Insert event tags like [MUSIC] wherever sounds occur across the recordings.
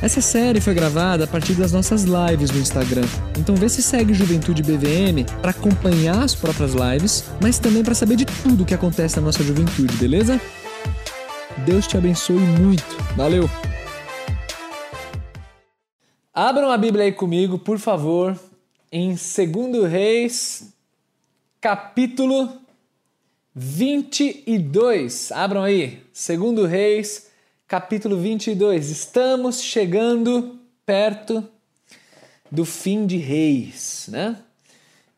Essa série foi gravada a partir das nossas lives no Instagram. Então vê se segue Juventude BVM para acompanhar as próprias lives, mas também para saber de tudo que acontece na nossa juventude, beleza? Deus te abençoe muito. Valeu. Abram a Bíblia aí comigo, por favor, em 2 Reis, capítulo 22. Abram aí. 2 Reis, capítulo 22. Estamos chegando perto do fim de Reis, né?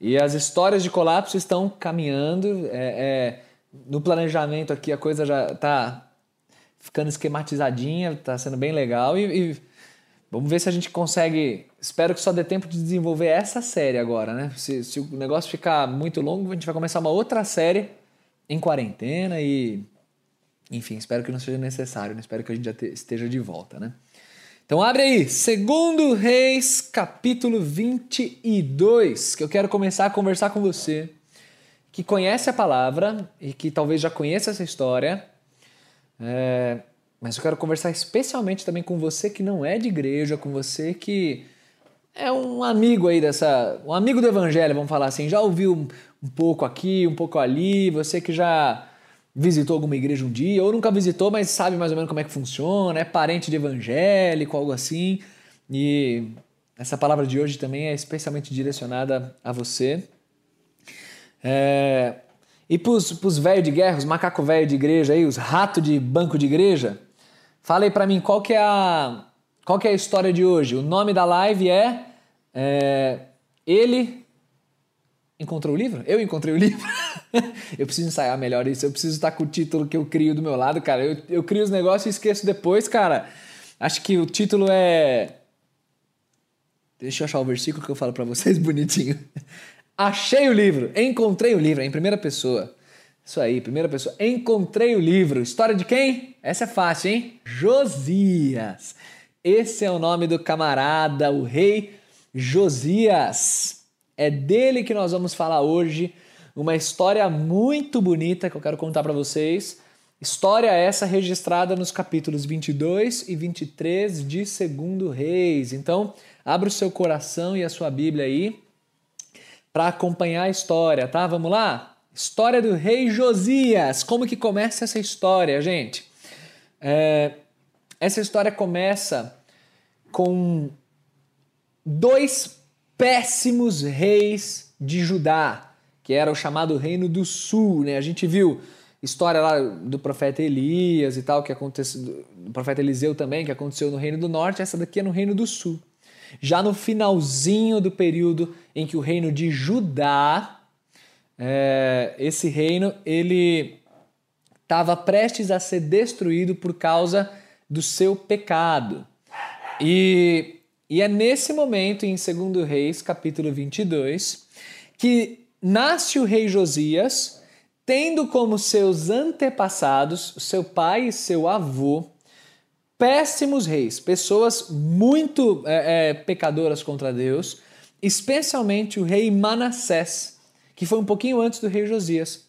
E as histórias de colapso estão caminhando. É, é, no planejamento aqui a coisa já está ficando esquematizadinha, está sendo bem legal e, e, vamos ver se a gente consegue. Espero que só dê tempo de desenvolver essa série agora, né? Se, se o negócio ficar muito longo, a gente vai começar uma outra série em quarentena e enfim, espero que não seja necessário, né? espero que a gente já te, esteja de volta, né? Então abre aí, segundo Reis, capítulo 22, que eu quero começar a conversar com você, que conhece a palavra e que talvez já conheça essa história, é, mas eu quero conversar especialmente também com você que não é de igreja, com você que é um amigo aí dessa, um amigo do evangelho, vamos falar assim, já ouviu um, um pouco aqui, um pouco ali, você que já visitou alguma igreja um dia, ou nunca visitou, mas sabe mais ou menos como é que funciona, é parente de evangélico, algo assim. E essa palavra de hoje também é especialmente direcionada a você. É... E para os velhos de guerra, os macaco velho de igreja aí, os ratos de banco de igreja, fala aí para mim qual que é a qual que é a história de hoje. O nome da live é, é Ele Encontrou o livro? Eu encontrei o livro. [LAUGHS] eu preciso ensaiar melhor isso. Eu preciso estar com o título que eu crio do meu lado, cara. Eu, eu crio os negócios e esqueço depois, cara. Acho que o título é. Deixa eu achar o versículo que eu falo para vocês [LAUGHS] bonitinho. Achei o livro, encontrei o livro, é em primeira pessoa. Isso aí, primeira pessoa. Encontrei o livro. História de quem? Essa é fácil, hein? Josias. Esse é o nome do camarada, o rei Josias. É dele que nós vamos falar hoje. Uma história muito bonita que eu quero contar para vocês. História essa registrada nos capítulos 22 e 23 de Segundo Reis. Então, abra o seu coração e a sua Bíblia aí para acompanhar a história, tá? Vamos lá? História do rei Josias. Como que começa essa história, gente? É, essa história começa com dois péssimos reis de Judá, que era o chamado Reino do Sul. Né? A gente viu história lá do profeta Elias e tal, que aconteceu, do profeta Eliseu também, que aconteceu no Reino do Norte, essa daqui é no Reino do Sul. Já no finalzinho do período em que o reino de Judá, é, esse reino, ele estava prestes a ser destruído por causa do seu pecado. E e é nesse momento, em 2 Reis, capítulo 22, que nasce o rei Josias, tendo como seus antepassados, seu pai e seu avô, péssimos reis, pessoas muito é, é, pecadoras contra Deus, especialmente o rei Manassés, que foi um pouquinho antes do rei Josias.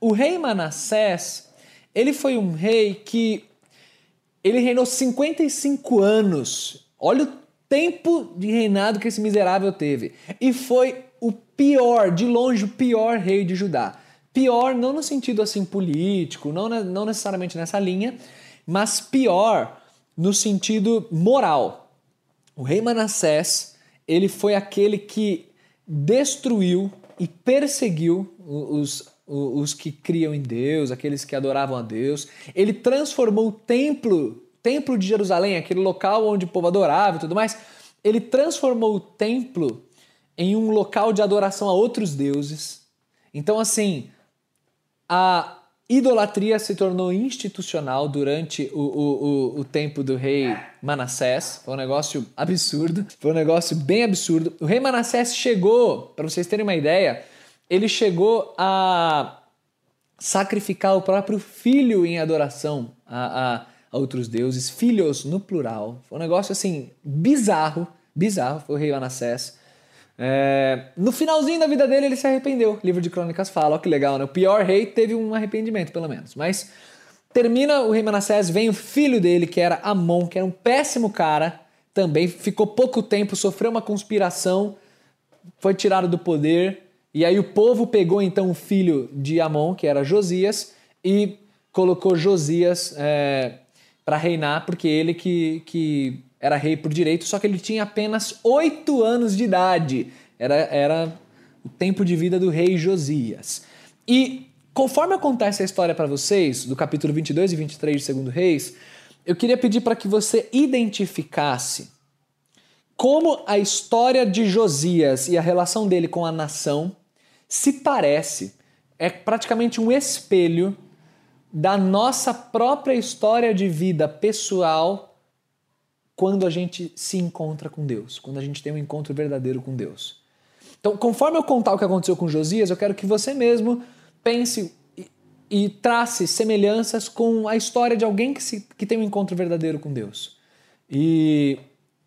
O rei Manassés, ele foi um rei que ele reinou 55 anos. Olha o tempo de reinado que esse miserável teve. E foi o pior, de longe, o pior rei de Judá. Pior não no sentido assim político, não, não necessariamente nessa linha, mas pior no sentido moral. O rei Manassés, ele foi aquele que destruiu e perseguiu os, os que criam em Deus, aqueles que adoravam a Deus. Ele transformou o templo templo de Jerusalém, aquele local onde o povo adorava e tudo mais, ele transformou o templo em um local de adoração a outros deuses. Então, assim, a idolatria se tornou institucional durante o, o, o, o tempo do rei Manassés. Foi um negócio absurdo. Foi um negócio bem absurdo. O rei Manassés chegou, para vocês terem uma ideia, ele chegou a sacrificar o próprio filho em adoração a, a, a outros deuses, filhos no plural. Foi um negócio assim bizarro, bizarro. Foi o rei Manassés. É, no finalzinho da vida dele, ele se arrependeu. O livro de Crônicas fala, ó que legal, né? O pior rei teve um arrependimento, pelo menos. Mas termina o rei Manassés, vem o filho dele, que era Amon, que era um péssimo cara, também ficou pouco tempo, sofreu uma conspiração, foi tirado do poder. E aí o povo pegou então o filho de Amon, que era Josias, e colocou Josias é, para reinar, porque ele que, que era rei por direito, só que ele tinha apenas oito anos de idade. Era, era o tempo de vida do rei Josias. E conforme eu contar essa história para vocês, do capítulo 22 e 23 de Segundo Reis, eu queria pedir para que você identificasse como a história de Josias e a relação dele com a nação se parece, é praticamente um espelho da nossa própria história de vida pessoal quando a gente se encontra com Deus, quando a gente tem um encontro verdadeiro com Deus. Então, conforme eu contar o que aconteceu com Josias, eu quero que você mesmo pense e, e trace semelhanças com a história de alguém que, se, que tem um encontro verdadeiro com Deus. E,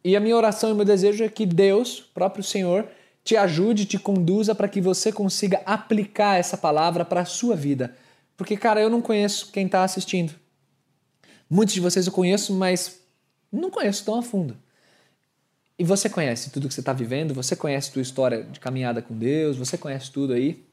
e a minha oração e meu desejo é que Deus, próprio Senhor, te ajude, te conduza para que você consiga aplicar essa palavra para a sua vida. Porque, cara, eu não conheço quem está assistindo. Muitos de vocês eu conheço, mas não conheço tão a fundo. E você conhece tudo que você está vivendo, você conhece tua história de caminhada com Deus, você conhece tudo aí.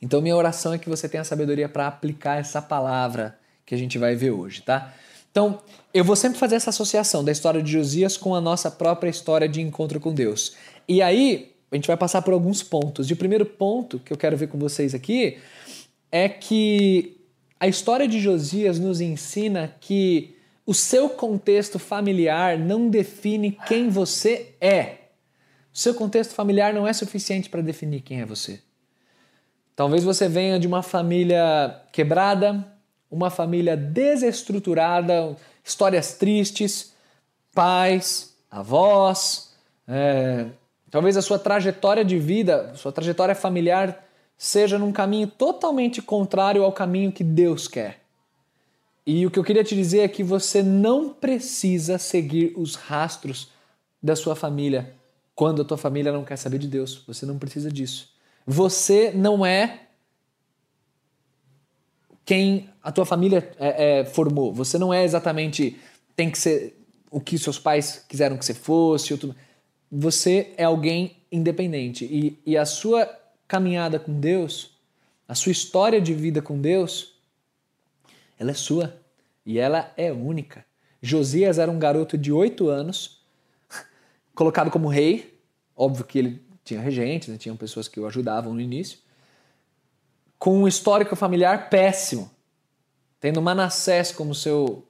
Então, minha oração é que você tenha sabedoria para aplicar essa palavra que a gente vai ver hoje, tá? Então, eu vou sempre fazer essa associação da história de Josias com a nossa própria história de encontro com Deus. E aí, a gente vai passar por alguns pontos. E o primeiro ponto que eu quero ver com vocês aqui é que a história de Josias nos ensina que o seu contexto familiar não define quem você é. O seu contexto familiar não é suficiente para definir quem é você. Talvez você venha de uma família quebrada, uma família desestruturada, histórias tristes, pais, avós. É, talvez a sua trajetória de vida, sua trajetória familiar seja num caminho totalmente contrário ao caminho que Deus quer. E o que eu queria te dizer é que você não precisa seguir os rastros da sua família quando a tua família não quer saber de Deus. Você não precisa disso. Você não é quem a tua família é, é, formou. Você não é exatamente tem que ser o que seus pais quiseram que você fosse. Outro... Você é alguém independente e, e a sua caminhada com Deus, a sua história de vida com Deus ela é sua e ela é única. Josias era um garoto de oito anos, [LAUGHS] colocado como rei. Óbvio que ele tinha regentes, né? tinham pessoas que o ajudavam no início. Com um histórico familiar péssimo, tendo Manassés como seu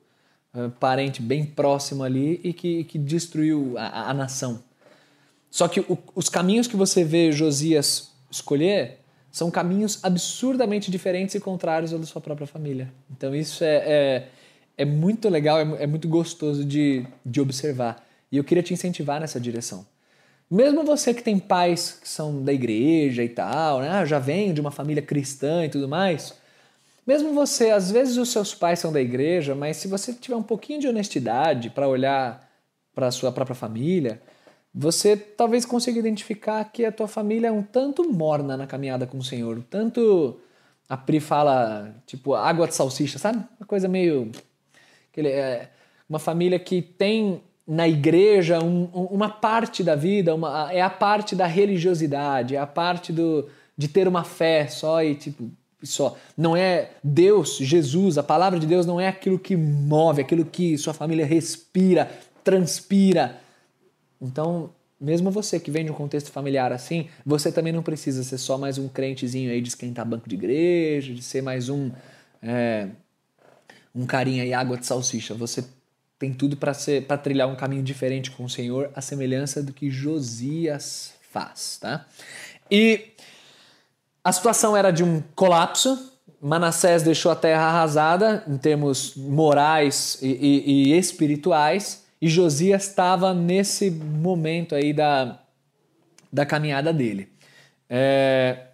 uh, parente bem próximo ali e que, que destruiu a, a nação. Só que o, os caminhos que você vê Josias escolher são caminhos absurdamente diferentes e contrários ao da sua própria família. Então isso é, é, é muito legal, é, é, muito gostoso de, de observar. E eu queria te incentivar nessa direção. Mesmo você que tem pais que são da igreja e tal, né? Ah, já vem de uma família cristã e tudo mais. Mesmo você, às vezes os seus pais são da igreja, mas se você tiver um pouquinho de honestidade para olhar para a sua própria família, você talvez consiga identificar que a tua família é um tanto morna na caminhada com o Senhor, um tanto a Pri fala, tipo, água de salsicha, sabe? Uma coisa meio aquele, é, uma família que tem na igreja um, uma parte da vida, uma, é a parte da religiosidade, é a parte do, de ter uma fé só e tipo só. Não é Deus, Jesus, a palavra de Deus não é aquilo que move, aquilo que sua família respira, transpira então, mesmo você que vem de um contexto familiar assim, você também não precisa ser só mais um crentezinho aí de esquentar banco de igreja, de ser mais um é, um carinha e água de salsicha. Você tem tudo para ser para trilhar um caminho diferente com o Senhor, a semelhança do que Josias faz, tá? E a situação era de um colapso. Manassés deixou a terra arrasada em termos morais e, e, e espirituais. E Josias estava nesse momento aí da, da caminhada dele. É,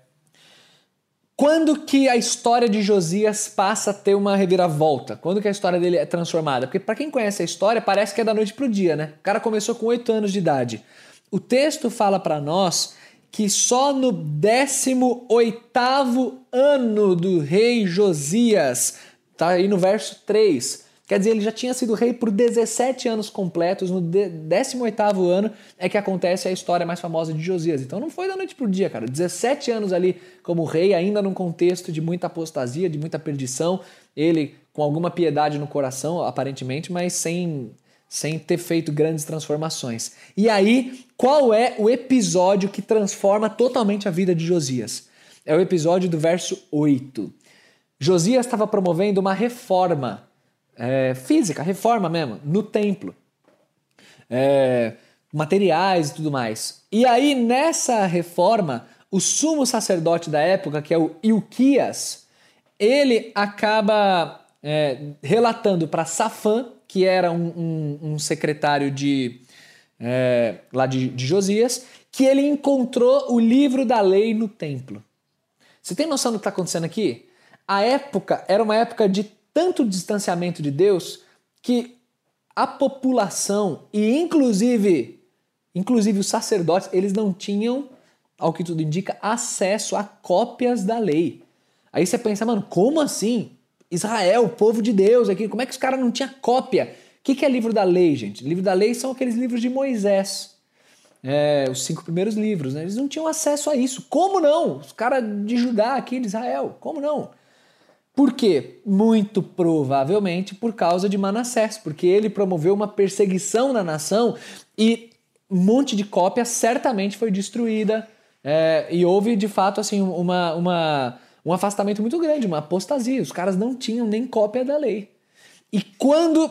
Quando que a história de Josias passa a ter uma reviravolta? Quando que a história dele é transformada? Porque para quem conhece a história, parece que é da noite pro dia, né? O cara começou com 8 anos de idade. O texto fala para nós que só no 18º ano do rei Josias, tá aí no verso 3, Quer dizer, ele já tinha sido rei por 17 anos completos, no 18º ano é que acontece a história mais famosa de Josias. Então não foi da noite pro dia, cara. 17 anos ali como rei, ainda num contexto de muita apostasia, de muita perdição, ele com alguma piedade no coração, aparentemente, mas sem sem ter feito grandes transformações. E aí, qual é o episódio que transforma totalmente a vida de Josias? É o episódio do verso 8. Josias estava promovendo uma reforma é, física, reforma mesmo, no templo. É, materiais e tudo mais. E aí, nessa reforma, o sumo sacerdote da época, que é o Ilquias, ele acaba é, relatando para Safã, que era um, um, um secretário de é, lá de, de Josias, que ele encontrou o livro da lei no templo. Você tem noção do que está acontecendo aqui? A época era uma época de tanto distanciamento de Deus que a população e inclusive inclusive os sacerdotes, eles não tinham, ao que tudo indica, acesso a cópias da lei. Aí você pensa, mano, como assim? Israel, povo de Deus aqui, como é que os caras não tinham cópia? O que, que é livro da lei, gente? Livro da lei são aqueles livros de Moisés. É, os cinco primeiros livros, né? Eles não tinham acesso a isso. Como não? Os caras de Judá aqui, de Israel, como não? Por quê? Muito provavelmente por causa de Manassés, porque ele promoveu uma perseguição na nação e um monte de cópia certamente foi destruída é, e houve de fato assim uma, uma, um afastamento muito grande, uma apostasia. Os caras não tinham nem cópia da lei. E quando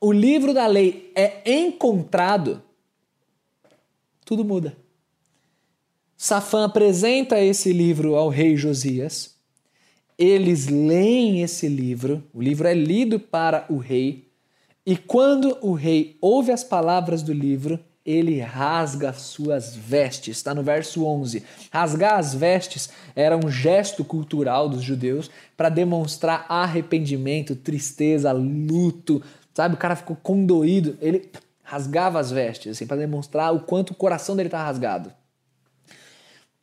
o livro da lei é encontrado, tudo muda. Safã apresenta esse livro ao rei Josias eles leem esse livro, o livro é lido para o rei, e quando o rei ouve as palavras do livro, ele rasga suas vestes. Está no verso 11. Rasgar as vestes era um gesto cultural dos judeus para demonstrar arrependimento, tristeza, luto. Sabe, o cara ficou condoído. Ele rasgava as vestes assim, para demonstrar o quanto o coração dele está rasgado.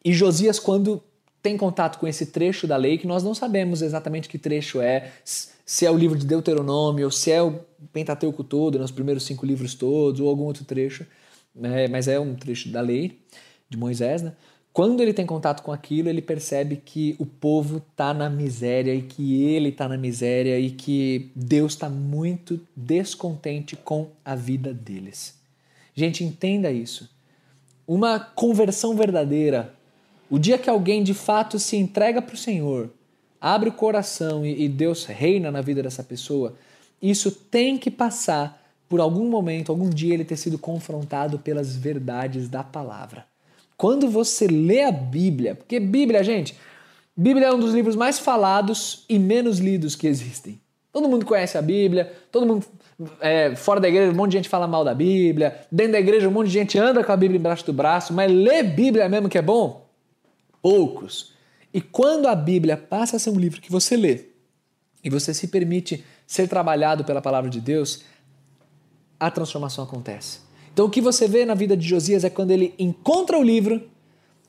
E Josias, quando tem contato com esse trecho da lei que nós não sabemos exatamente que trecho é, se é o livro de Deuteronômio, ou se é o Pentateuco todo, nos primeiros cinco livros todos, ou algum outro trecho, né? mas é um trecho da lei de Moisés. Né? Quando ele tem contato com aquilo, ele percebe que o povo está na miséria e que ele está na miséria e que Deus está muito descontente com a vida deles. Gente, entenda isso. Uma conversão verdadeira o dia que alguém de fato se entrega para o Senhor, abre o coração e, Deus reina na vida dessa pessoa, isso tem que passar por algum momento, algum dia ele ter sido confrontado pelas verdades da palavra. Quando você lê a Bíblia, porque Bíblia, gente, Bíblia é um dos livros mais falados e menos lidos que existem. Todo mundo conhece a Bíblia, todo mundo é, fora da igreja, um monte de gente fala mal da Bíblia, dentro da igreja, um monte de gente anda com a Bíblia embaixo do braço, mas ler Bíblia mesmo que é bom, poucos. E quando a Bíblia passa a ser um livro que você lê e você se permite ser trabalhado pela palavra de Deus, a transformação acontece. Então o que você vê na vida de Josias é quando ele encontra o livro,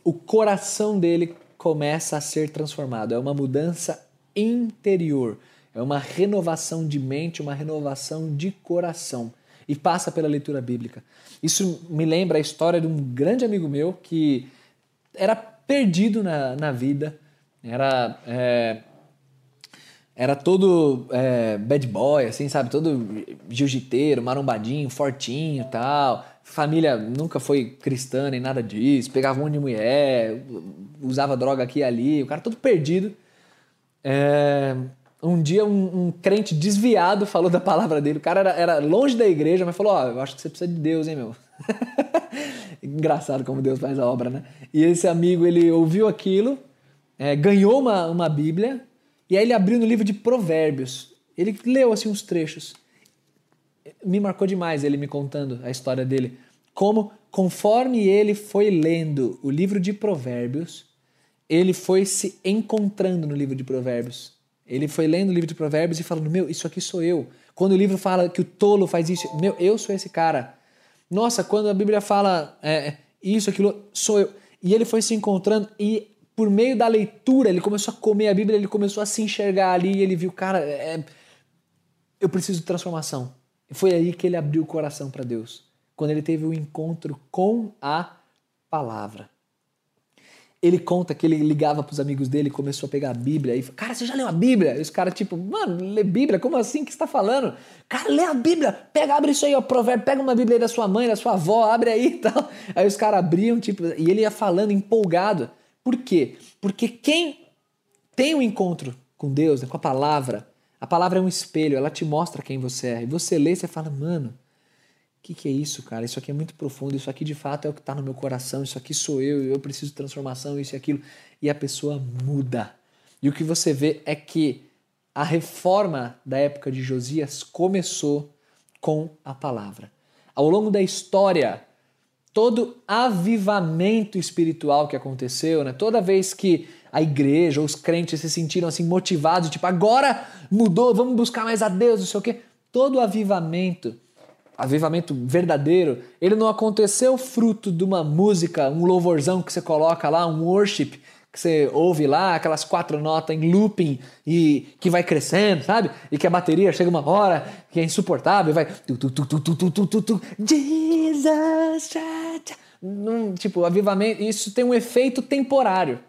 o coração dele começa a ser transformado. É uma mudança interior, é uma renovação de mente, uma renovação de coração. E passa pela leitura bíblica. Isso me lembra a história de um grande amigo meu que era perdido na, na vida, era, é, era todo é, bad boy, assim, sabe? Todo jiu-jiteiro, marombadinho, fortinho tal. Família nunca foi cristã nem nada disso, pegava um monte de mulher, usava droga aqui e ali, o cara todo perdido. É, um dia um, um, crente desviado falou da palavra dele. O cara era, era longe da igreja, mas falou: Ó, oh, eu acho que você precisa de Deus, hein, meu? [LAUGHS] Engraçado como Deus faz a obra, né? E esse amigo, ele ouviu aquilo, é, ganhou uma, uma Bíblia, e aí ele abriu no livro de Provérbios. Ele leu assim uns trechos. Me marcou demais ele me contando a história dele. Como, conforme ele foi lendo o livro de Provérbios, ele foi se encontrando no livro de Provérbios. Ele foi lendo o livro de Provérbios e falando: Meu, isso aqui sou eu. Quando o livro fala que o tolo faz isso, meu, eu sou esse cara. Nossa, quando a Bíblia fala é, isso, aquilo, sou eu. E ele foi se encontrando e por meio da leitura ele começou a comer a Bíblia, ele começou a se enxergar ali e ele viu, cara, é, eu preciso de transformação. E foi aí que ele abriu o coração para Deus, quando ele teve o um encontro com a palavra. Ele conta que ele ligava para os amigos dele, começou a pegar a Bíblia e falou, cara, você já leu a Bíblia? E os caras, tipo, mano, lê Bíblia? Como assim? Que você está falando? Cara, lê a Bíblia, pega, abre isso aí, ó, provérbio, pega uma Bíblia aí da sua mãe, da sua avó, abre aí e [LAUGHS] tal. Aí os caras abriam, tipo, e ele ia falando empolgado. Por quê? Porque quem tem um encontro com Deus, né, com a palavra, a palavra é um espelho, ela te mostra quem você é. E você lê e você fala, mano, o que, que, é isso, cara? Isso aqui é muito profundo, isso aqui de fato é o que está no meu coração, isso aqui sou eu, eu preciso de transformação, isso e aquilo. E a pessoa muda. E o que você vê é que a reforma da época de Josias começou com a palavra. Ao longo da história, todo avivamento espiritual que aconteceu, né? toda vez que a igreja, os crentes se sentiram assim motivados, tipo, agora mudou, vamos buscar mais a Deus, não sei o quê. Todo avivamento avivamento verdadeiro, ele não aconteceu fruto de uma música, um louvorzão que você coloca lá, um worship que você ouve lá, aquelas quatro notas em looping e que vai crescendo, sabe? E que a bateria chega uma hora que é insuportável e vai tu, tu, tu, tu, tu, tu, tu, tu, Jesus, tipo, avivamento, isso tem um efeito temporário.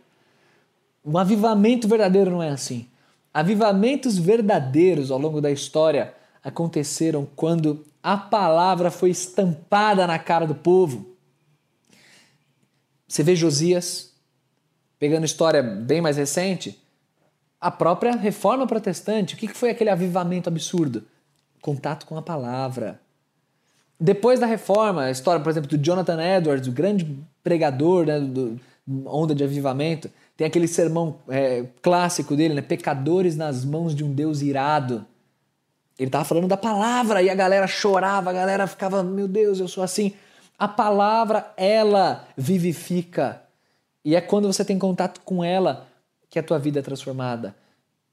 Um avivamento verdadeiro não é assim. Avivamentos verdadeiros ao longo da história aconteceram quando a palavra foi estampada na cara do povo. Você vê Josias, pegando história bem mais recente, a própria reforma protestante. O que foi aquele avivamento absurdo? Contato com a palavra. Depois da reforma, a história, por exemplo, do Jonathan Edwards, o grande pregador né, do, Onda de Avivamento, tem aquele sermão é, clássico dele, né? Pecadores nas mãos de um Deus irado. Ele estava falando da palavra e a galera chorava, a galera ficava, meu Deus, eu sou assim. A palavra, ela vivifica. E é quando você tem contato com ela que a tua vida é transformada.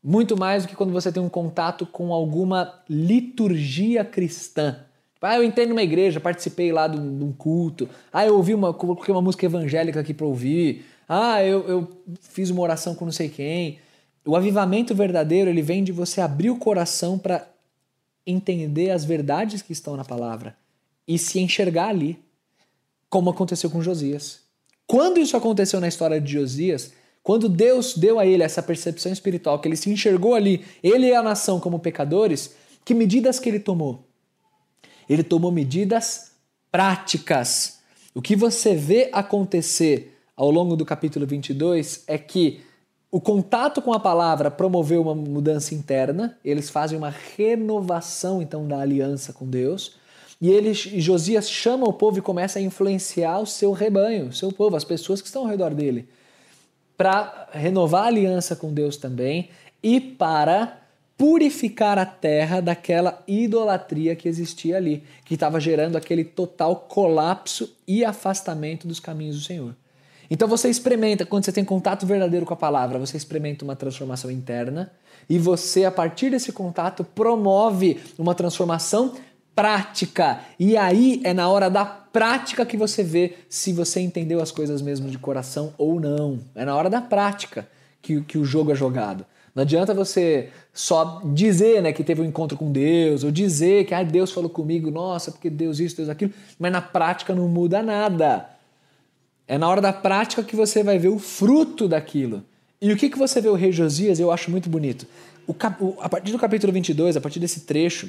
Muito mais do que quando você tem um contato com alguma liturgia cristã. Ah, eu entrei numa igreja, participei lá de um, culto. Ah, eu ouvi uma, coloquei uma música evangélica aqui para ouvir. Ah, eu, eu fiz uma oração com não sei quem. O avivamento verdadeiro, ele vem de você abrir o coração para entender as verdades que estão na palavra e se enxergar ali, como aconteceu com Josias. Quando isso aconteceu na história de Josias, quando Deus deu a ele essa percepção espiritual, que ele se enxergou ali, ele e a nação como pecadores, que medidas que ele tomou? Ele tomou medidas práticas. O que você vê acontecer ao longo do capítulo 22 é que o contato com a palavra promoveu uma mudança interna, eles fazem uma renovação então da aliança com Deus. E ele, Josias chama o povo e começa a influenciar o seu rebanho, o seu povo, as pessoas que estão ao redor dele, para renovar a aliança com Deus também e para purificar a terra daquela idolatria que existia ali, que estava gerando aquele total colapso e afastamento dos caminhos do Senhor. Então você experimenta, quando você tem contato verdadeiro com a palavra, você experimenta uma transformação interna e você, a partir desse contato, promove uma transformação prática. E aí é na hora da prática que você vê se você entendeu as coisas mesmo de coração ou não. É na hora da prática que, que o jogo é jogado. Não adianta você só dizer né, que teve um encontro com Deus, ou dizer que ah, Deus falou comigo, nossa, porque Deus isso, Deus aquilo, mas na prática não muda nada. É na hora da prática que você vai ver o fruto daquilo. E o que, que você vê o rei Josias, eu acho muito bonito. O, o, a partir do capítulo 22, a partir desse trecho,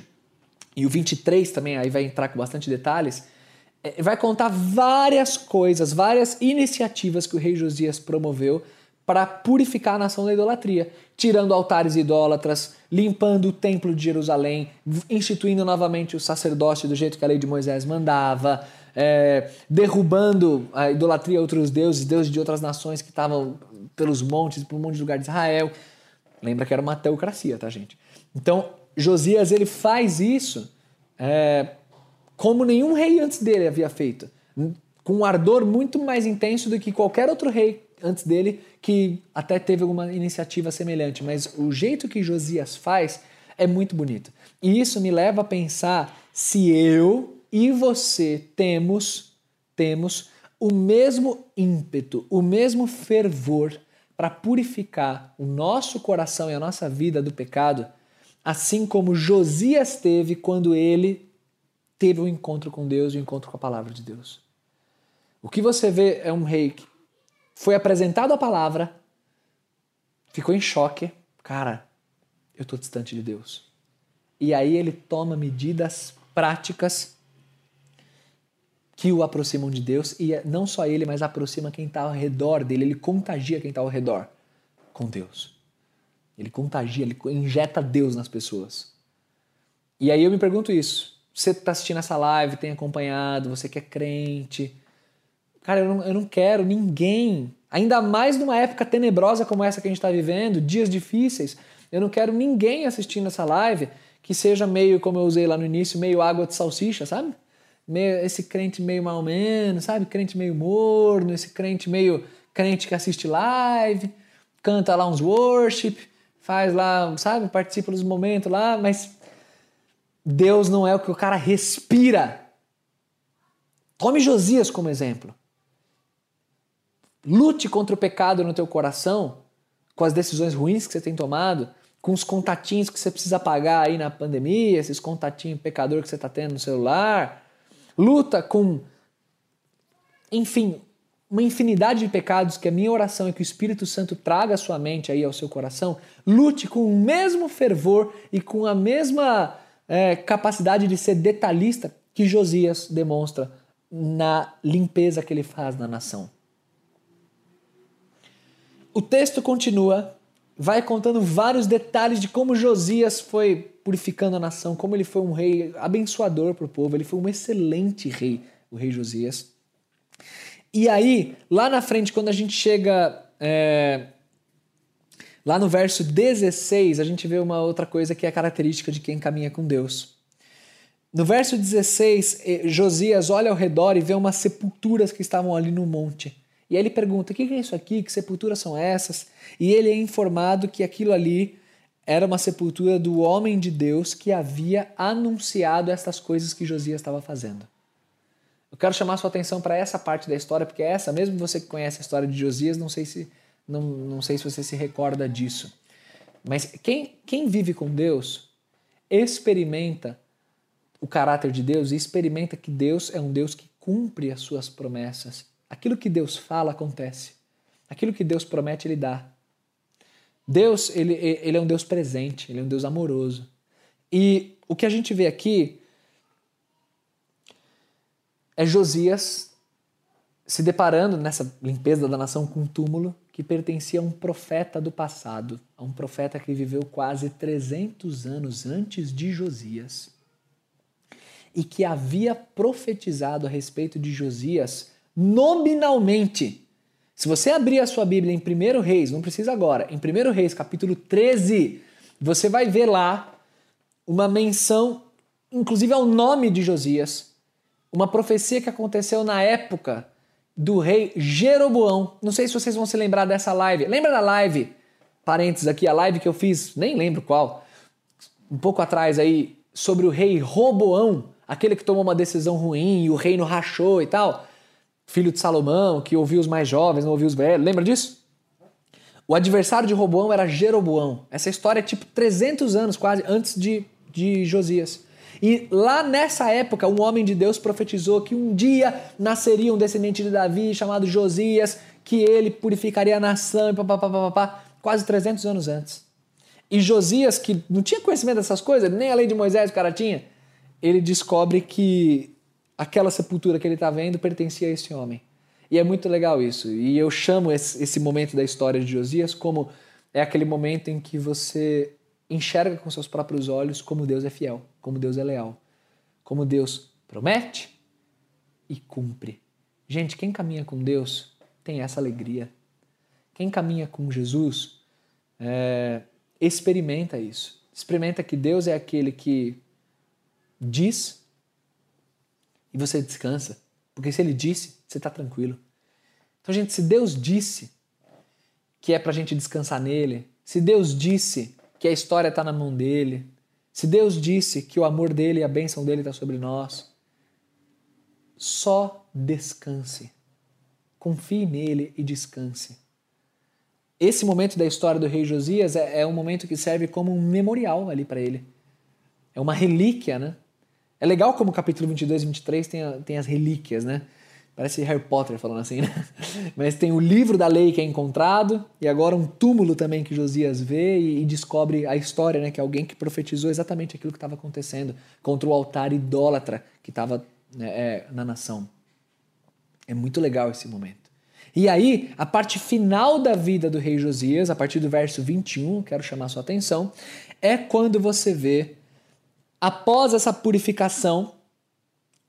e o 23 também, aí vai entrar com bastante detalhes, é, vai contar várias coisas, várias iniciativas que o rei Josias promoveu para purificar a nação da idolatria, tirando altares idólatras, limpando o templo de Jerusalém, instituindo novamente o sacerdócio do jeito que a lei de Moisés mandava, é, derrubando a idolatria a outros deuses, deuses de outras nações que estavam pelos montes, por um monte de lugar de Israel. Lembra que era uma teocracia, tá, gente? Então, Josias ele faz isso é, como nenhum rei antes dele havia feito, com um ardor muito mais intenso do que qualquer outro rei antes dele que até teve alguma iniciativa semelhante, mas o jeito que Josias faz é muito bonito. E isso me leva a pensar se eu e você temos temos o mesmo ímpeto, o mesmo fervor para purificar o nosso coração e a nossa vida do pecado, assim como Josias teve quando ele teve o um encontro com Deus e o um encontro com a palavra de Deus. O que você vê é um rei que foi apresentado a palavra, ficou em choque, cara, eu estou distante de Deus. E aí ele toma medidas práticas que o aproximam de Deus e é não só ele, mas aproxima quem está ao redor dele, ele contagia quem está ao redor com Deus. Ele contagia, ele injeta Deus nas pessoas. E aí eu me pergunto isso. Você está assistindo essa live, tem acompanhado, você que é crente. Cara, eu não, eu não quero ninguém, ainda mais numa época tenebrosa como essa que a gente está vivendo, dias difíceis, eu não quero ninguém assistindo essa live que seja meio, como eu usei lá no início, meio água de salsicha, sabe? Meio, esse crente meio mal menos, sabe? Crente meio morno, esse crente meio crente que assiste live, canta lá uns worship, faz lá, sabe? Participa dos momentos lá, mas Deus não é o que o cara respira. Tome Josias como exemplo. Lute contra o pecado no teu coração, com as decisões ruins que você tem tomado, com os contatinhos que você precisa pagar aí na pandemia, esses contatinhos pecador que você está tendo no celular. Luta com, enfim, uma infinidade de pecados que a minha oração é que o Espírito Santo traga à sua mente aí ao seu coração. Lute com o mesmo fervor e com a mesma é, capacidade de ser detalhista que Josias demonstra na limpeza que ele faz na nação. O texto continua vai contando vários detalhes de como Josias foi purificando a nação, como ele foi um rei abençoador para o povo, ele foi um excelente rei, o rei Josias. E aí, lá na frente, quando a gente chega é, lá no verso 16, a gente vê uma outra coisa que é característica de quem caminha com Deus. No verso 16, eh, Josias olha ao redor e vê umas sepulturas que estavam ali no monte. E aí ele pergunta: o que é isso aqui? Que sepulturas são essas? E ele é informado que aquilo ali era uma sepultura do homem de Deus que havia anunciado essas coisas que Josias estava fazendo. Eu quero chamar sua atenção para essa parte da história, porque essa, mesmo você que conhece a história de Josias, não sei se, não, não sei se você se recorda disso. Mas quem, quem vive com Deus experimenta o caráter de Deus e experimenta que Deus é um Deus que cumpre as suas promessas Aquilo que Deus fala acontece. Aquilo que Deus promete, Ele dá. Deus, ele, ele é um Deus presente, ele é um Deus amoroso. E o que a gente vê aqui é Josias se deparando nessa limpeza da nação com um túmulo que pertencia a um profeta do passado, a um profeta que viveu quase 300 anos antes de Josias e que havia profetizado a respeito de Josias nominalmente. Se você abrir a sua Bíblia em 1 Reis, não precisa agora, em 1 Reis, capítulo 13, você vai ver lá uma menção, inclusive ao nome de Josias, uma profecia que aconteceu na época do rei Jeroboão. Não sei se vocês vão se lembrar dessa live. Lembra da live? Parênteses aqui, a live que eu fiz, nem lembro qual, um pouco atrás aí, sobre o rei Roboão, aquele que tomou uma decisão ruim e o reino rachou e tal filho de Salomão, que ouvia os mais jovens, não ouvia os velhos. Lembra disso? O adversário de Roboão era Jeroboão. Essa história é tipo 300 anos quase antes de, de Josias. E lá nessa época, um homem de Deus profetizou que um dia nasceria um descendente de Davi chamado Josias, que ele purificaria a nação e papapá, quase 300 anos antes. E Josias, que não tinha conhecimento dessas coisas, nem a lei de Moisés o cara tinha, ele descobre que aquela sepultura que ele está vendo pertencia a esse homem. E é muito legal isso. E eu chamo esse, esse momento da história de Josias como é aquele momento em que você enxerga com seus próprios olhos como Deus é fiel, como Deus é leal, como Deus promete e cumpre. Gente, quem caminha com Deus tem essa alegria. Quem caminha com Jesus é, experimenta isso. Experimenta que Deus é aquele que diz e você descansa. Porque se ele disse, você está tranquilo. Então, gente, se Deus disse, que é para a gente descansar nele, se Deus disse que a história está na mão dele, se Deus disse que o amor dele e a bênção dele está sobre nós, só descanse. Confie nele e descanse. Esse momento da história do rei Josias é, é um momento que serve como um memorial ali para ele. É uma relíquia, né? É legal como o capítulo 22 e 23 tem, tem as relíquias, né? Parece Harry Potter falando assim, [LAUGHS] né? Mas tem o livro da lei que é encontrado e agora um túmulo também que Josias vê e, e descobre a história, né? Que é alguém que profetizou exatamente aquilo que estava acontecendo contra o altar idólatra que estava né, é, na nação. É muito legal esse momento. E aí, a parte final da vida do rei Josias, a partir do verso 21, quero chamar sua atenção, é quando você vê, após essa purificação,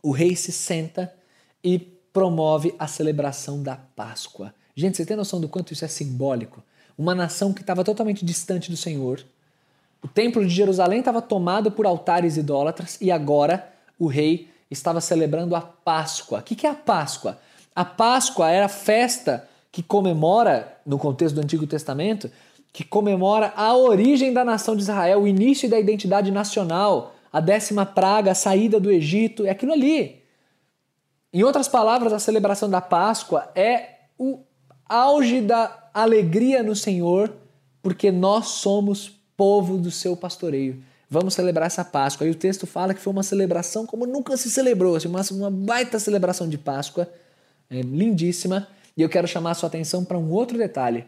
o rei se senta e promove a celebração da Páscoa. Gente, você tem noção do quanto isso é simbólico? Uma nação que estava totalmente distante do Senhor. O templo de Jerusalém estava tomado por altares idólatras e agora o rei estava celebrando a Páscoa. O que é a Páscoa? A Páscoa era a festa que comemora, no contexto do Antigo Testamento, que comemora a origem da nação de Israel, o início da identidade nacional, a décima praga, a saída do Egito, é aquilo ali. Em outras palavras, a celebração da Páscoa é o auge da alegria no Senhor, porque nós somos povo do seu pastoreio. Vamos celebrar essa Páscoa. E o texto fala que foi uma celebração como nunca se celebrou, assim, uma, baita celebração de Páscoa é lindíssima, e eu quero chamar a sua atenção para um outro detalhe.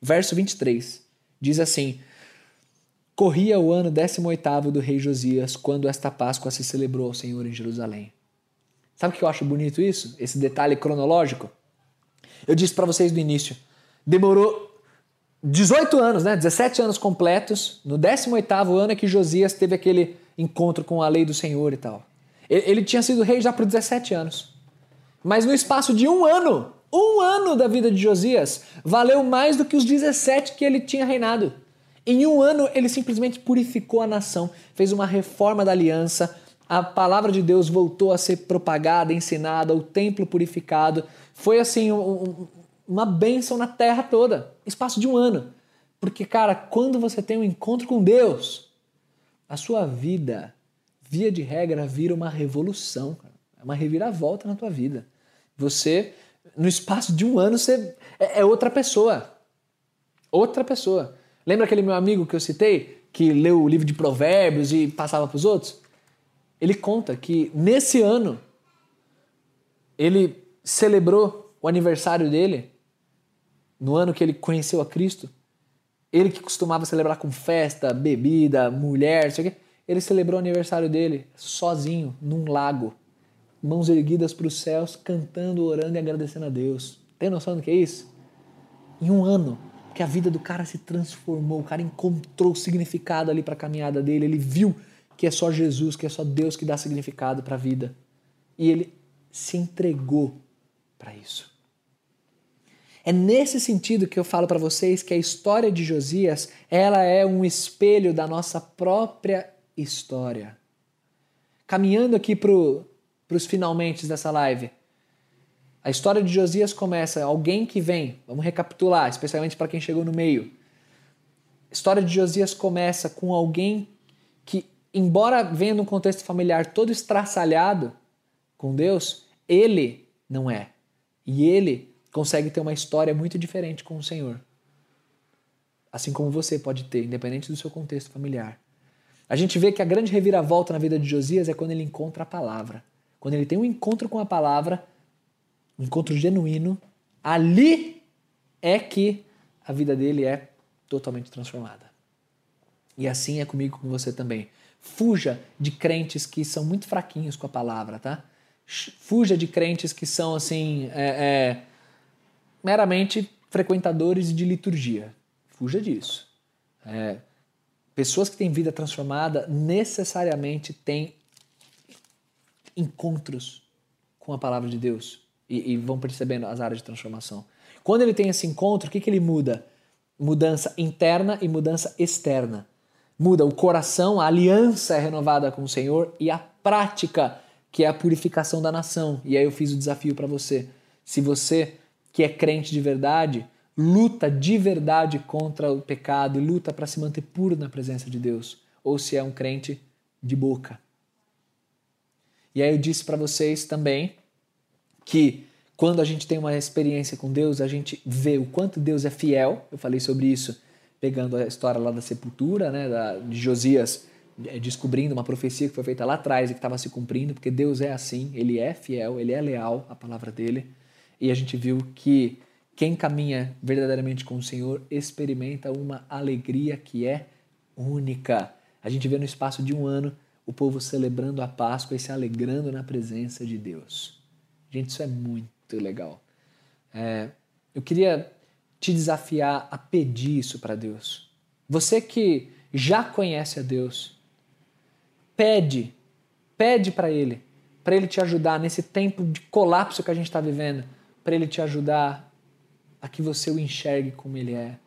Verso 23 diz assim: Corria o ano 18 do rei Josias, quando esta Páscoa se celebrou ao Senhor em Jerusalém. Sabe o que eu acho bonito isso? Esse detalhe cronológico? Eu disse para vocês no início, demorou 18 anos, né? 17 anos completos. No 18 ano é que Josias teve aquele encontro com a lei do Senhor e tal. Ele tinha sido rei já por 17 anos. Mas no espaço de um ano, um ano da vida de Josias, valeu mais do que os 17 que ele tinha reinado. Em um ano, ele simplesmente purificou a nação, fez uma reforma da aliança, a palavra de Deus voltou a ser propagada, ensinada, o templo purificado. Foi assim, um, uma bênção na terra toda, espaço de um ano. Porque, cara, quando você tem um encontro com Deus, a sua vida, via de regra, vira uma revolução, é uma reviravolta na tua vida. Você, no espaço de um ano, você é, é outra pessoa. Outra pessoa. Lembra aquele meu amigo que eu citei, que leu o livro de Provérbios e passava para os outros? Ele conta que nesse ano ele celebrou o aniversário dele, no ano que ele conheceu a Cristo. Ele que costumava celebrar com festa, bebida, mulher, sei o quê. Ele celebrou o aniversário dele sozinho, num lago mãos erguidas para os céus, cantando, orando e agradecendo a Deus. Tem noção do que é isso? Em um ano, que a vida do cara se transformou, o cara encontrou significado ali para a caminhada dele, ele viu que é só Jesus, que é só Deus que dá significado para a vida. E ele se entregou para isso. É nesse sentido que eu falo para vocês que a história de Josias, ela é um espelho da nossa própria história. Caminhando aqui para os finalmente dessa live. A história de Josias começa, alguém que vem, vamos recapitular, especialmente para quem chegou no meio. A história de Josias começa com alguém que, embora venha num contexto familiar todo estraçalhado com Deus, ele não é. E ele consegue ter uma história muito diferente com o Senhor. Assim como você pode ter, independente do seu contexto familiar. A gente vê que a grande reviravolta na vida de Josias é quando ele encontra a palavra. Quando ele tem um encontro com a palavra, um encontro genuíno, ali é que a vida dele é totalmente transformada. E assim é comigo com você também. Fuja de crentes que são muito fraquinhos com a palavra, tá? Fuja de crentes que são assim é, é, meramente frequentadores de liturgia. Fuja disso. É, pessoas que têm vida transformada necessariamente têm encontros com a palavra de Deus e, e, vão percebendo as áreas de transformação. Quando ele tem esse encontro, o que, que ele muda? Mudança interna e mudança externa. Muda o coração, a aliança é renovada com o Senhor e a prática, que é a purificação da nação. E aí eu fiz o desafio para você. Se você que é crente de verdade, luta de verdade contra o pecado e luta para se manter puro na presença de Deus, ou se é um crente de boca. E aí eu disse para vocês também que quando a gente tem uma experiência com Deus, a gente vê o quanto Deus é fiel. Eu falei sobre isso pegando a história lá da sepultura, né, da, de Josias é, descobrindo uma profecia que foi feita lá atrás e que estava se cumprindo, porque Deus é assim, ele é fiel, ele é leal à palavra dele. E a gente viu que quem caminha verdadeiramente com o Senhor experimenta uma alegria que é única. A gente vê no espaço de um ano o povo celebrando a Páscoa e se alegrando na presença de Deus. Gente, isso é muito legal. É, eu queria te desafiar a pedir isso para Deus. Você que já conhece a Deus, Pede, pede para Ele, para Ele te ajudar nesse tempo de colapso que a gente está vivendo, para Ele te ajudar a que você o enxergue como Ele é,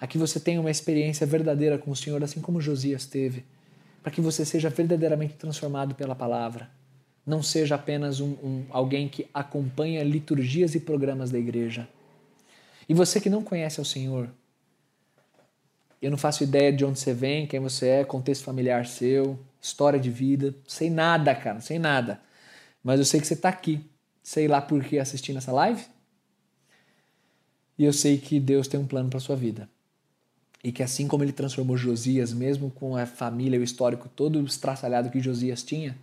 a que você tenha uma experiência verdadeira com o Senhor, assim como Josias teve, para que você seja verdadeiramente transformado pela palavra. Não seja apenas um, um, alguém que acompanha liturgias e programas da igreja. E você que não conhece o Senhor, eu não faço ideia de onde você vem, quem você é, contexto familiar seu, história de vida, sei nada, cara, sei nada. Mas eu sei que você está aqui, sei lá por que assistindo essa live. E eu sei que Deus tem um plano para sua vida. E que assim como ele transformou Josias, mesmo com a família e o histórico todo estraçalhado que Josias tinha,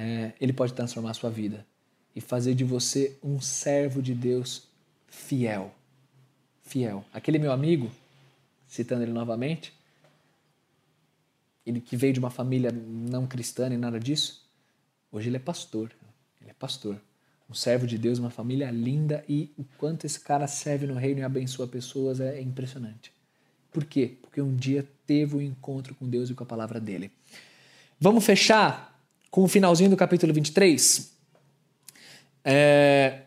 é, ele pode transformar a sua vida e fazer de você um servo de Deus fiel. Fiel. Aquele meu amigo, citando ele novamente, ele que veio de uma família não cristã nem nada disso, hoje ele é pastor. Ele é pastor. Um servo de Deus, uma família linda e o quanto esse cara serve no reino e abençoa pessoas é impressionante. Por quê? Porque um dia teve um encontro com Deus e com a palavra dele. Vamos fechar com o finalzinho do capítulo 23? É...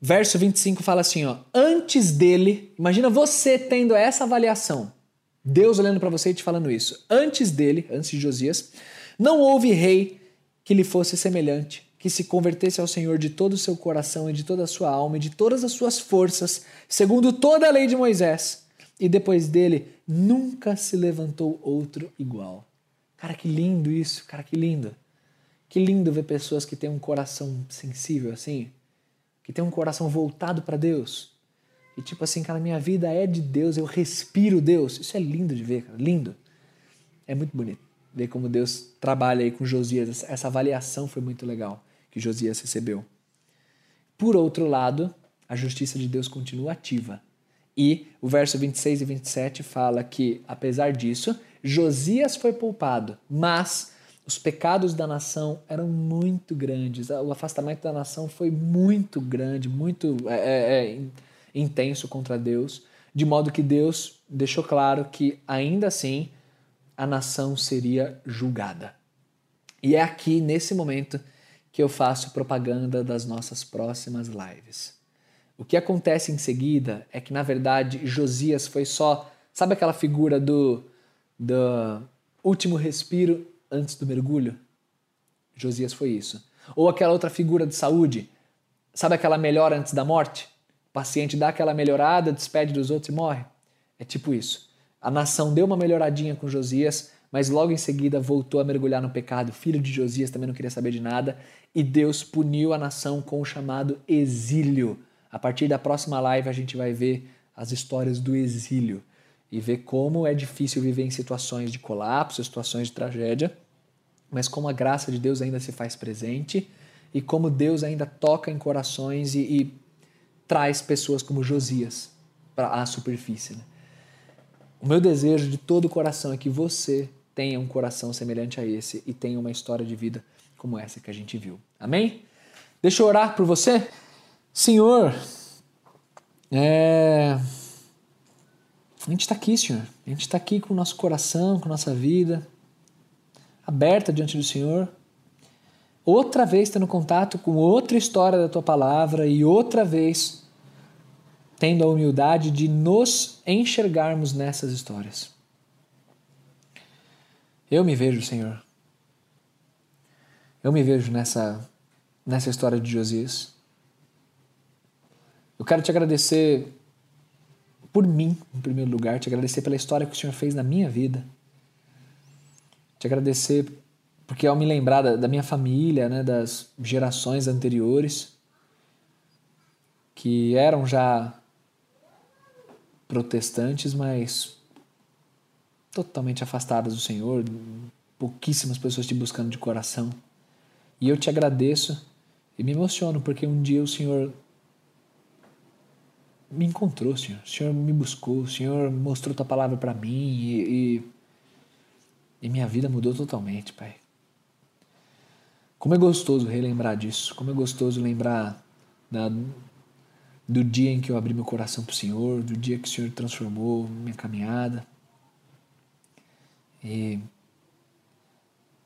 Verso 25 fala assim, ó, antes dele, imagina você tendo essa avaliação. Deus olhando para você e te falando isso. Antes dele, antes de Josias, não houve rei que lhe fosse semelhante, que se convertesse ao Senhor de todo o seu coração e de toda a sua alma e de todas as suas forças, segundo toda a lei de Moisés. E depois dele nunca se levantou outro igual. Cara, que lindo isso, cara, que lindo. Que lindo ver pessoas que têm um coração sensível assim, que têm um coração voltado para Deus e tipo assim, cara, minha vida é de Deus, eu respiro Deus. Isso é lindo de ver, cara, lindo. É muito bonito ver como Deus trabalha aí com Josias. Essa avaliação foi muito legal que Josias recebeu. Por outro lado, a justiça de Deus continua ativa. E o verso 26 e 27 fala que, apesar disso, Josias foi poupado, mas os pecados da nação eram muito grandes. O afastamento da nação foi muito grande, muito é, é, é intenso contra Deus, de modo que Deus deixou claro que ainda assim a nação seria julgada. E é aqui, nesse momento, que eu faço propaganda das nossas próximas lives. O que acontece em seguida é que, na verdade, Josias foi só. Sabe aquela figura do, do último respiro antes do mergulho? Josias foi isso. Ou aquela outra figura de saúde. Sabe aquela melhora antes da morte? paciente dá aquela melhorada, despede dos outros e morre. É tipo isso. A nação deu uma melhoradinha com Josias, mas logo em seguida voltou a mergulhar no pecado. O filho de Josias também não queria saber de nada e Deus puniu a nação com o chamado exílio. A partir da próxima live a gente vai ver as histórias do exílio e ver como é difícil viver em situações de colapso, situações de tragédia, mas como a graça de Deus ainda se faz presente e como Deus ainda toca em corações e, e traz pessoas como Josias para a superfície. Né? O meu desejo de todo o coração é que você tenha um coração semelhante a esse e tenha uma história de vida como essa que a gente viu. Amém? Deixa eu orar por você. Senhor, é... a gente está aqui, Senhor. A gente está aqui com o nosso coração, com nossa vida aberta diante do Senhor outra vez tendo contato com outra história da tua palavra e outra vez tendo a humildade de nos enxergarmos nessas histórias. Eu me vejo, Senhor. Eu me vejo nessa nessa história de Josias. Eu quero te agradecer por mim, em primeiro lugar, te agradecer pela história que o Senhor fez na minha vida. Te agradecer porque ao me lembrar da, da minha família, né, das gerações anteriores, que eram já protestantes, mas totalmente afastadas do Senhor, pouquíssimas pessoas te buscando de coração. E eu te agradeço e me emociono porque um dia o Senhor me encontrou, Senhor. O Senhor me buscou, o Senhor mostrou tua palavra para mim e, e, e minha vida mudou totalmente, Pai. Como é gostoso relembrar disso, como é gostoso lembrar da, do dia em que eu abri meu coração para o Senhor, do dia que o Senhor transformou minha caminhada. E,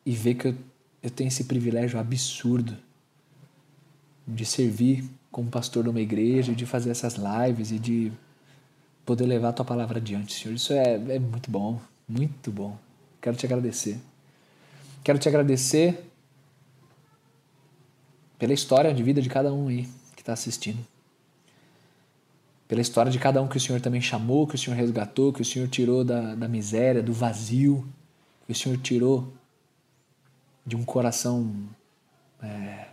e ver que eu, eu tenho esse privilégio absurdo de servir como pastor de uma igreja, de fazer essas lives e de poder levar a tua palavra adiante, Senhor. Isso é, é muito bom, muito bom. Quero te agradecer. Quero te agradecer pela história de vida de cada um aí que está assistindo. Pela história de cada um que o Senhor também chamou, que o Senhor resgatou, que o Senhor tirou da, da miséria, do vazio, que o Senhor tirou de um coração é,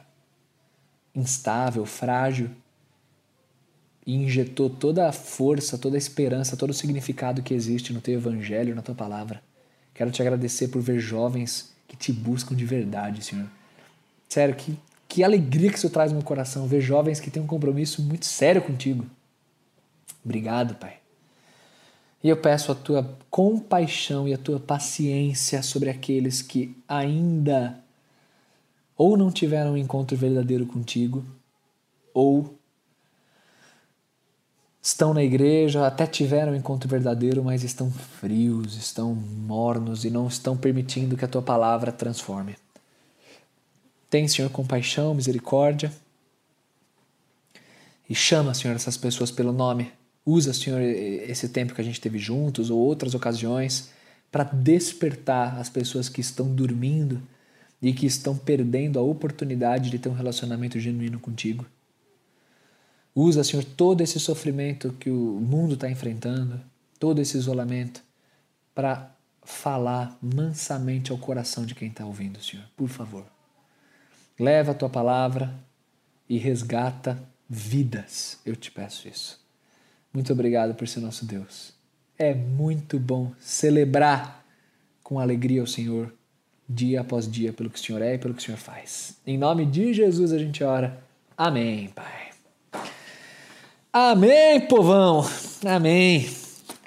instável, frágil, e injetou toda a força, toda a esperança, todo o significado que existe no teu evangelho, na tua palavra. Quero te agradecer por ver jovens que te buscam de verdade, Senhor. Sério, que, que alegria que isso traz no meu coração, ver jovens que têm um compromisso muito sério contigo. Obrigado, Pai. E eu peço a tua compaixão e a tua paciência sobre aqueles que ainda ou não tiveram um encontro verdadeiro contigo, ou estão na igreja, até tiveram um encontro verdadeiro, mas estão frios, estão mornos e não estão permitindo que a tua palavra transforme. Tem, Senhor, compaixão, misericórdia. E chama, Senhor, essas pessoas pelo nome. Usa, Senhor, esse tempo que a gente teve juntos ou outras ocasiões para despertar as pessoas que estão dormindo e que estão perdendo a oportunidade de ter um relacionamento genuíno contigo. Usa, Senhor, todo esse sofrimento que o mundo está enfrentando, todo esse isolamento, para falar mansamente ao coração de quem está ouvindo, Senhor. Por favor. Leva a tua palavra e resgata vidas. Eu te peço isso. Muito obrigado por ser nosso Deus. É muito bom celebrar com alegria o Senhor dia após dia pelo que o Senhor é e pelo que o Senhor faz. Em nome de Jesus a gente ora. Amém, Pai. Amém, povão. Amém.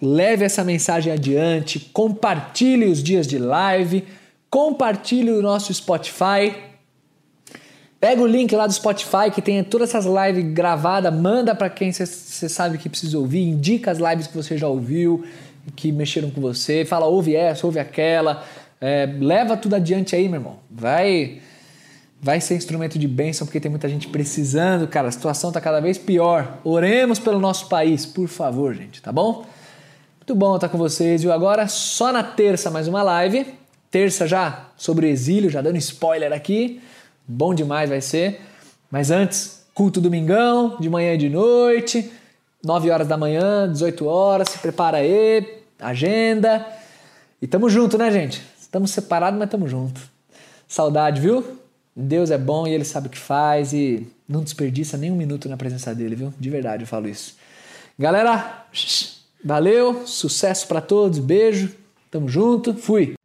Leve essa mensagem adiante, compartilhe os dias de live, compartilhe o nosso Spotify. Pega o link lá do Spotify que tem todas essas lives gravadas, manda para quem você sabe que precisa ouvir, indica as lives que você já ouviu, que mexeram com você, fala ouve essa, ouve aquela é, leva tudo adiante aí, meu irmão. Vai vai ser instrumento de bênção porque tem muita gente precisando, cara. A situação está cada vez pior. Oremos pelo nosso país, por favor, gente, tá bom? Muito bom estar com vocês, viu? Agora só na terça mais uma live. Terça já sobre exílio, já dando spoiler aqui. Bom demais vai ser. Mas antes, culto domingão, de manhã e de noite, 9 horas da manhã, 18 horas, se prepara aí, agenda. E tamo junto, né, gente? Estamos separados, mas estamos juntos. Saudade, viu? Deus é bom e Ele sabe o que faz e não desperdiça nem um minuto na presença dele, viu? De verdade eu falo isso. Galera, valeu, sucesso para todos, beijo, tamo junto, fui!